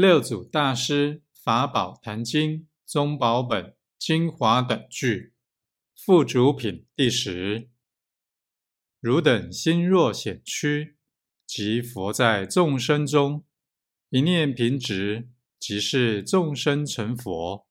六祖大师法宝坛经宗宝本精华等句附主品第十。汝等心若显屈，即佛在众生中，一念平直，即是众生成佛。